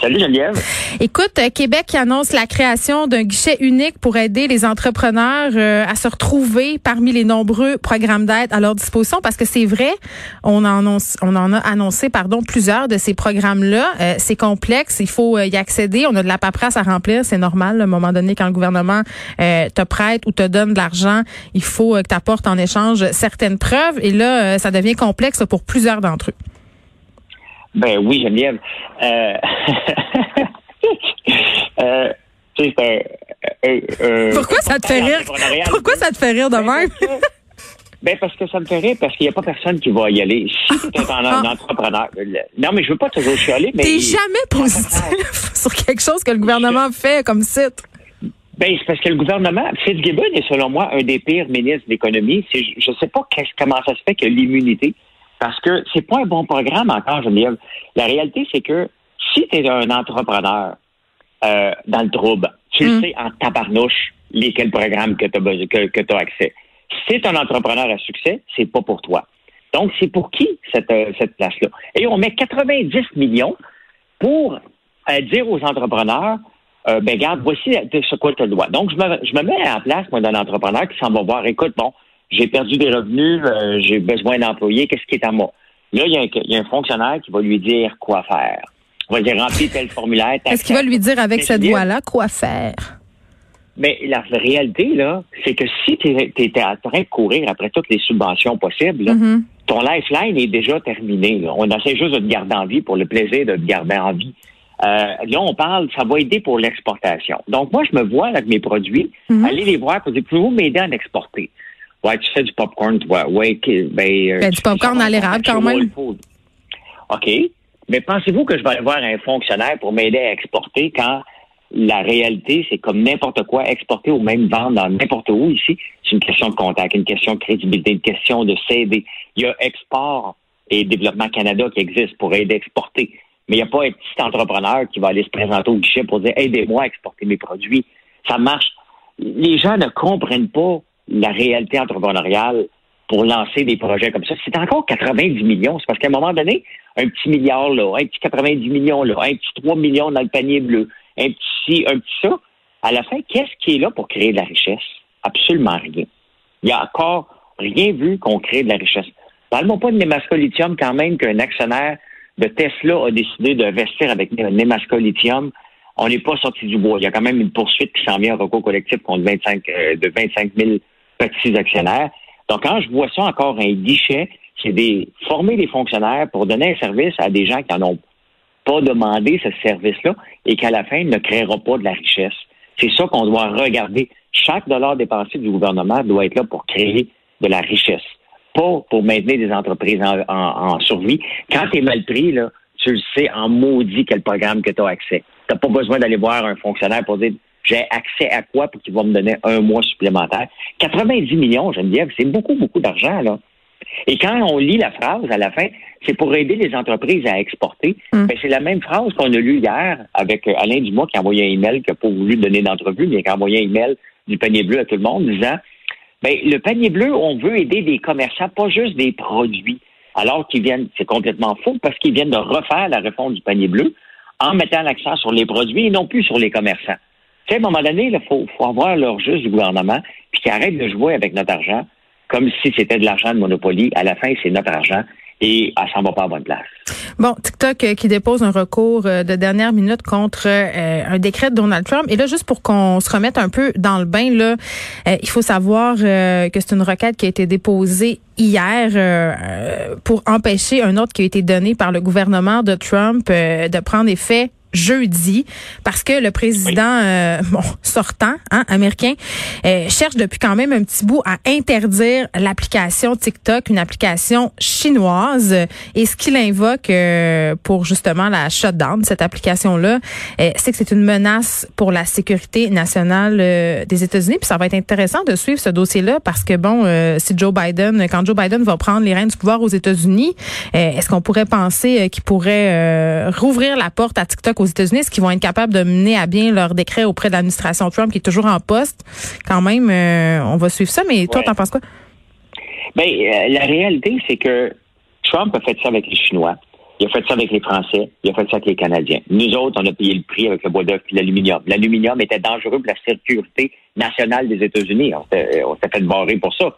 Salut Geneviève. Écoute, euh, Québec annonce la création d'un guichet unique pour aider les entrepreneurs euh, à se retrouver parmi les nombreux programmes d'aide à leur disposition parce que c'est vrai, on en, annonce, on en a annoncé pardon plusieurs de ces programmes-là. Euh, c'est complexe, il faut y accéder. On a de la paperasse à remplir, c'est normal. À un moment donné, quand le gouvernement te prête ou te donne de l'argent, il faut que tu apportes en échange certaines preuves. Et là, ça devient complexe pour plusieurs d'entre eux. Ben oui, Geneviève. Euh... euh, Pourquoi ça te fait rire? Pourquoi ça te fait rire de ben, même? Ben parce que ça me fait rire parce qu'il n'y a pas personne qui va y aller. Si tu es un, ah. entrepreneur, non mais je veux pas toujours chialer, mais t'es jamais positif sur quelque chose que le gouvernement fait comme site. Ben c'est parce que le gouvernement, Fitzgibbon est selon moi un des pires ministres d'économie. Je ne sais pas comment ça se fait que l'immunité parce que c'est pas un bon programme encore, Geneviève. La réalité, c'est que si tu es un entrepreneur euh, dans le trouble, tu le mm. sais en tabarnouche lesquels programmes que tu as, que, que as accès. Si tu un entrepreneur à succès, c'est pas pour toi. Donc, c'est pour qui cette, euh, cette place-là? Et on met 90 millions pour euh, dire aux entrepreneurs, euh, ben garde, voici ce quoi tu as le droit. Donc, je me, je me mets en place, moi, d'un entrepreneur qui s'en va voir, écoute, bon, j'ai perdu des revenus, euh, j'ai besoin d'employés, qu'est-ce qui est à moi? Là, il y, a un, fonctionnaire qui va lui dire quoi faire. On va dire remplir tel formulaire. Est-ce qu'il va lui dire avec cette voix-là quoi faire? Mais la réalité, là, c'est que si tu étais en train de courir après toutes les subventions possibles, mm-hmm. ton lifeline est déjà terminé. On essaie juste de te garder en vie pour le plaisir de te garder en vie. Euh, là, on parle, ça va aider pour l'exportation. Donc, moi, je me vois avec mes produits, mm-hmm. aller les voir pour dire, pouvez-vous m'aider à exporter? Ouais, tu fais du popcorn, toi. Ouais, ben, euh, ben, du popcorn à l'érable, quand même. OK. Mais pensez-vous que je vais aller voir un fonctionnaire pour m'aider à exporter quand la réalité, c'est comme n'importe quoi, exporter ou même vendre dans n'importe où ici, c'est une question de contact, une question de crédibilité, une question de s'aider. Il y a Export et Développement Canada qui existent pour aider à exporter. Mais il n'y a pas un petit entrepreneur qui va aller se présenter au guichet pour dire aidez-moi à exporter mes produits. Ça marche. Les gens ne comprennent pas la réalité entrepreneuriale pour lancer des projets comme ça. C'est encore 90 millions. C'est parce qu'à un moment donné, un petit milliard là, un petit 90 millions là, un petit 3 millions dans le panier bleu, un petit un petit ça. À la fin, qu'est-ce qui est là pour créer de la richesse? Absolument rien. Il n'y a encore rien vu qu'on crée de la richesse. Parle-moi pas de Nemasco Lithium quand même qu'un actionnaire de Tesla a décidé de investir avec Nemasco Lithium. On n'est pas sorti du bois. Il y a quand même une poursuite qui s'en vient en recours collectif contre 25, euh, de 25 000 petits actionnaires. Donc, quand je vois ça encore un guichet, c'est des former des fonctionnaires pour donner un service à des gens qui n'en ont pas demandé ce service-là et qu'à la fin ne créera pas de la richesse. C'est ça qu'on doit regarder. Chaque dollar dépensé du gouvernement doit être là pour créer de la richesse, pas pour maintenir des entreprises en, survie. Quand tu es mal pris, là, tu le sais en maudit quel programme que tu as accès. Tu n'as pas besoin d'aller voir un fonctionnaire pour dire j'ai accès à quoi pour qu'il va me donner un mois supplémentaire? 90 millions, Geneviève, c'est beaucoup, beaucoup d'argent, là. Et quand on lit la phrase à la fin, c'est pour aider les entreprises à exporter. Mm. Ben, c'est la même phrase qu'on a lue hier avec euh, Alain Dumas qui a envoyé un email, qui n'a pas voulu donner d'entrevue, mais qui a envoyé un email du panier bleu à tout le monde disant ben, le panier bleu, on veut aider des commerçants, pas juste des produits. Alors qu'ils viennent, c'est complètement faux parce qu'ils viennent de refaire la réforme du panier bleu en mettant l'accent sur les produits et non plus sur les commerçants à un moment donné, il faut, avoir leur juste du gouvernement, puis qu'ils arrêtent de jouer avec notre argent comme si c'était de l'argent de Monopoly. À la fin, c'est notre argent et ça s'en va pas à bonne place. Bon, TikTok euh, qui dépose un recours euh, de dernière minute contre euh, un décret de Donald Trump. Et là, juste pour qu'on se remette un peu dans le bain, là, il faut savoir que c'est une requête qui a été déposée hier pour empêcher un autre qui a été donné par le gouvernement de Trump de prendre effet jeudi parce que le président euh, bon, sortant hein, américain euh, cherche depuis quand même un petit bout à interdire l'application TikTok, une application chinoise. Et ce qu'il invoque euh, pour justement la shutdown de cette application là, c'est que c'est une menace pour la sécurité nationale des États-Unis. Puis ça va être intéressant de suivre ce dossier là parce que bon si Joe Biden quand Joe Biden va prendre les rênes du pouvoir aux États-Unis, est-ce qu'on pourrait penser qu'il pourrait rouvrir la porte à TikTok aux États-Unis, est-ce qu'ils vont être capables de mener à bien leur décret auprès de l'administration Trump qui est toujours en poste? Quand même, euh, on va suivre ça, mais toi, t'en penses quoi? Ben, euh, la réalité, c'est que Trump a fait ça avec les Chinois. Il a fait ça avec les Français. Il a fait ça avec les Canadiens. Nous autres, on a payé le prix avec le bois d'œuf et l'aluminium. L'aluminium était dangereux pour la sécurité nationale des États-Unis. On s'est fait barrer pour ça.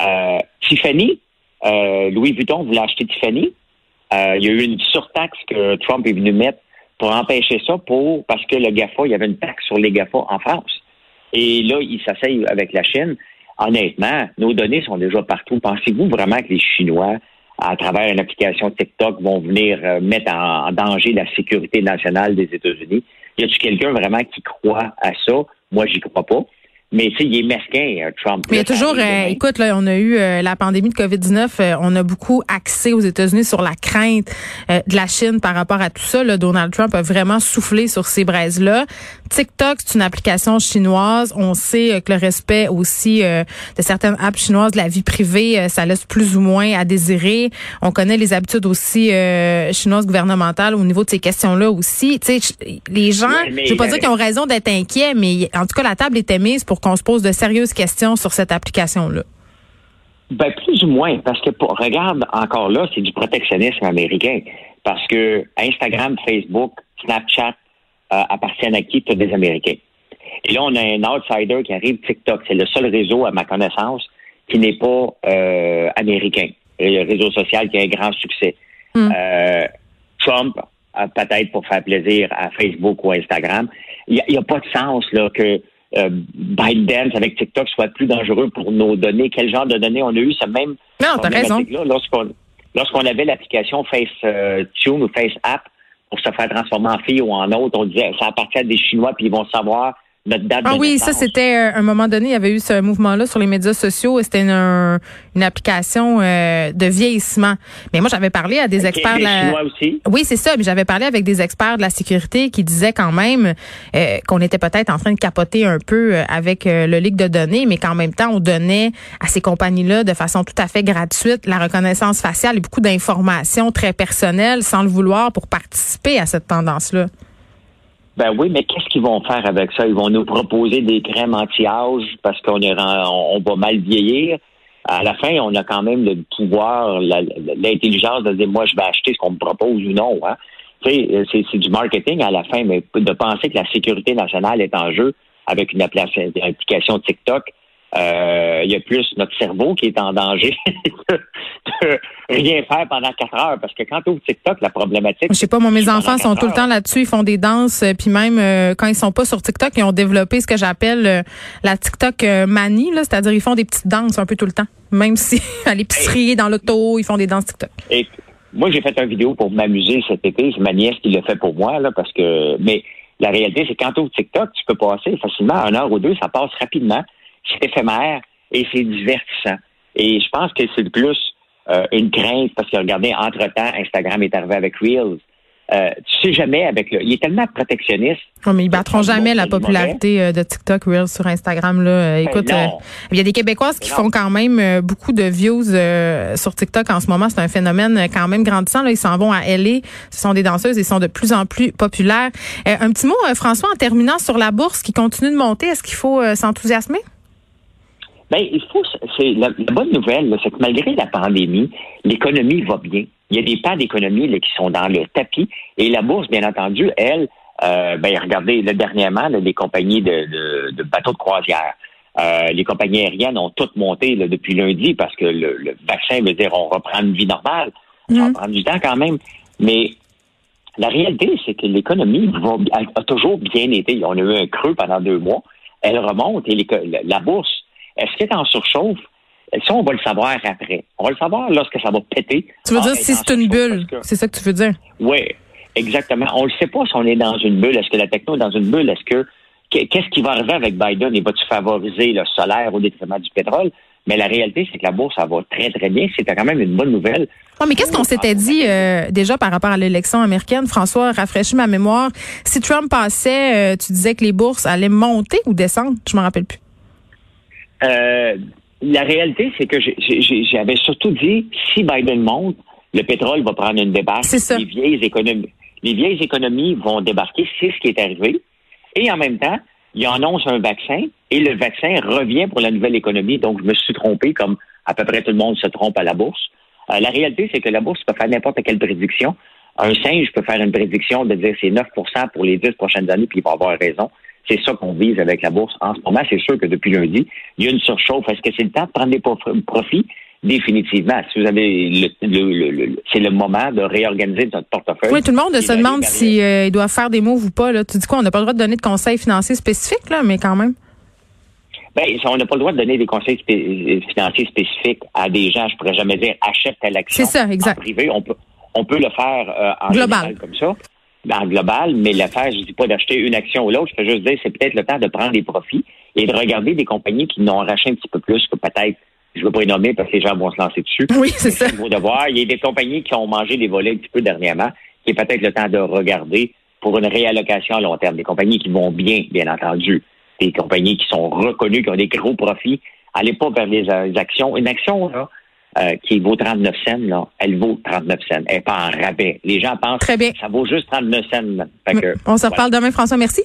Euh, Tiffany, euh, Louis Vuitton voulait acheter Tiffany. Euh, il y a eu une surtaxe que Trump est venu mettre pour empêcher ça, pour parce que le GAFA, il y avait une taxe sur les GAFA en France. Et là, il s'asseye avec la Chine. Honnêtement, nos données sont déjà partout. Pensez-vous vraiment que les Chinois, à travers une application TikTok, vont venir euh, mettre en, danger la sécurité nationale des États-Unis? Y a-t-il quelqu'un vraiment qui croit à ça? Moi, j'y crois pas. Mais il est mesquin, euh, Trump. Mais il y a toujours, euh, écoute, là, on a eu euh, la pandémie de COVID-19, on a beaucoup axé aux États-Unis sur la crainte de la Chine par rapport à tout ça. Là, Donald Trump a vraiment soufflé sur ces braises-là. TikTok, c'est une application chinoise. On sait que le respect aussi de certaines apps chinoises de la vie privée, ça laisse plus ou moins à désirer. On connaît les habitudes aussi chinoises gouvernementales au niveau de ces questions-là aussi. Tu sais, les gens, je veux pas dire qu'ils ont raison d'être inquiets, mais en tout cas, la table était mise pour qu'on se pose de sérieuses questions sur cette application-là? Ben, plus ou moins, parce que regarde, encore là, c'est du protectionnisme américain. Parce que Instagram, Facebook, Snapchat euh, appartiennent à qui? Tous des Américains. Et là, on a un outsider qui arrive, TikTok. C'est le seul réseau, à ma connaissance, qui n'est pas euh, américain. Le réseau social qui a un grand succès. Hmm. Euh, Trump, peut-être pour faire plaisir à Facebook ou Instagram, il n'y a, a, pas de sens là que euh, ByteDance avec TikTok soit plus dangereux pour nos données. Quel genre de données on a eu? Ça même. Non, t'as raison. Lorsqu'on, lorsqu'on avait l'application FaceTune ou FaceApp pour se faire transformer en fille ou en autre, on disait ça appartient à des Chinois puis ils vont savoir ah oui, ça c'était euh, un moment donné, il y avait eu ce mouvement-là sur les médias sociaux. C'était une, une, application euh, de vieillissement. Mais moi, j'avais parlé à des experts. De la... aussi. Oui, c'est ça. Mais j'avais parlé avec des experts de la sécurité qui disaient quand même euh, qu'on était peut-être en train de capoter un peu avec le leak de données, mais qu'en même temps, on donnait à ces compagnies-là de façon tout à fait gratuite la reconnaissance faciale et beaucoup d'informations très personnelles sans le vouloir pour participer à cette tendance-là. Ben oui, mais qu'est-ce qu'ils vont faire avec ça? Ils vont nous proposer des crèmes anti-âge parce qu'on est on, va mal vieillir. À la fin, on a quand même le pouvoir, l'intelligence de dire moi je vais acheter ce qu'on me propose ou non. Hein? Sais, c'est du marketing à la fin, mais de penser que la sécurité nationale est en jeu avec une application TikTok, euh, il y a plus notre cerveau qui est en danger de, rien faire pendant quatre heures. Parce que quand tu ouvres TikTok, la problématique. Je sais pas, moi, mes enfants sont tout le temps là-dessus. Ils font des danses. Euh, puis même euh, quand ils sont pas sur TikTok, ils ont développé ce que j'appelle la TikTok manie. C'est-à-dire ils font des petites danses un peu tout le temps. Même si à l'épicerie, dans l'auto, ils font des danses TikTok. Et moi, j'ai fait une vidéo pour m'amuser cet été. C'est ma nièce qui l'a fait pour moi. là parce que Mais la réalité, c'est quand tu ouvres TikTok, tu peux passer facilement un heure ou deux. Ça passe rapidement c'est éphémère et c'est divertissant. Et je pense que c'est plus euh, une crainte parce que regardez, entre-temps, Instagram est arrivé avec Reels. Euh, tu sais jamais avec le. Il est tellement protectionniste. Non, mais ils battront jamais la popularité euh, de TikTok Reels sur Instagram. Là. Euh, ben écoute, il y a des Québécoises qui font quand même beaucoup de views sur TikTok en ce moment. C'est un phénomène quand même grandissant. Là. Ils s'en vont à LA. Ce sont des danseuses. Ils sont de plus en plus populaires. un petit mot, François, en terminant sur la bourse qui continue de monter. Est-ce qu'il faut s'enthousiasmer? Ben, il faut. C'est la, bonne nouvelle, c'est que malgré la pandémie, l'économie va bien. Il y a des pas d'économie qui sont dans le tapis et la bourse, bien entendu, elle, euh, ben regardez, là, dernièrement, les compagnies de, de, bateaux de croisière, euh, les compagnies aériennes ont toutes monté depuis lundi parce que le, vaccin veut dire on reprend une vie normale. Ça va mhm. prendre du temps quand même, mais la réalité, c'est que l'économie a, toujours bien été. On a eu un creux pendant deux mois. Elle remonte et la bourse est-ce qu'elle est en surchauffe? Ça, on va le savoir après. On va le savoir lorsque ça va péter. Tu veux dire si c'est une bulle? C'est ça que tu veux dire? Oui, exactement. On ne sait pas si on est dans une bulle. Est-ce que la techno est dans une bulle? Est-ce que qu'est-ce qui va arriver avec Biden? Il va-tu favoriser le solaire au détriment du pétrole? Mais la réalité, c'est que la bourse, ça va très, très bien. C'était quand même une bonne nouvelle. mais qu'est-ce qu'on s'était dit euh, déjà par rapport à l'élection américaine? François, rafraîchis ma mémoire. Si Trump passait, euh, tu disais que les bourses allaient monter ou descendre? Je me rappelle plus. Euh, la réalité, c'est que j'avais surtout dit, si Biden monte, le pétrole va prendre une débarque. Les vieilles économies, les vieilles économies vont débarquer. C'est ce qui est arrivé. Et en même temps, il annonce un vaccin et le vaccin revient pour la nouvelle économie. Donc, je me suis trompé comme à peu près tout le monde se trompe à la bourse. Euh, la réalité, c'est que la bourse peut faire n'importe quelle prédiction. Un singe peut faire une prédiction de dire c'est 9% pour les 10 prochaines années, puis il va avoir raison. C'est ça qu'on vise avec la bourse en ce moment. C'est sûr que depuis lundi, il y a une surchauffe. Est-ce que c'est le temps de prendre des profits? Définitivement. Si vous avez le, c'est le moment de réorganiser notre portefeuille. Oui, tout le monde se demande s'il euh, doit faire des moves ou pas. Là. Tu dis quoi? On n'a pas le droit de donner de conseils financiers spécifiques, là, mais quand même. Ben, on n'a pas le droit de donner des conseils financiers spécifiques à des gens. Je pourrais jamais dire achète telle action. C'est ça, exact. En privé, on peut, on peut le faire euh, en global comme ça, en global, mais l'affaire, je dis pas d'acheter une action ou l'autre. Je peux juste dire c'est peut-être le temps de prendre des profits et de regarder des compagnies qui n'ont racheté un petit peu plus que peut-être je ne veux pas les nommer parce que les gens vont se lancer dessus. Oui, c'est ça. Il y a des compagnies qui ont mangé des volets un petit peu dernièrement, qui est peut-être le temps de regarder pour une réallocation à long terme. Des compagnies qui vont bien, bien entendu. Des compagnies qui sont reconnues, qui ont des gros profits. Allez pas vers les, actions. Une action, là, euh, qui vaut 39 cents, là, elle vaut 39 cents. Elle n'est pas en rabais. Les gens pensent que ça vaut juste 39 cents. On se reparle demain, François. Merci.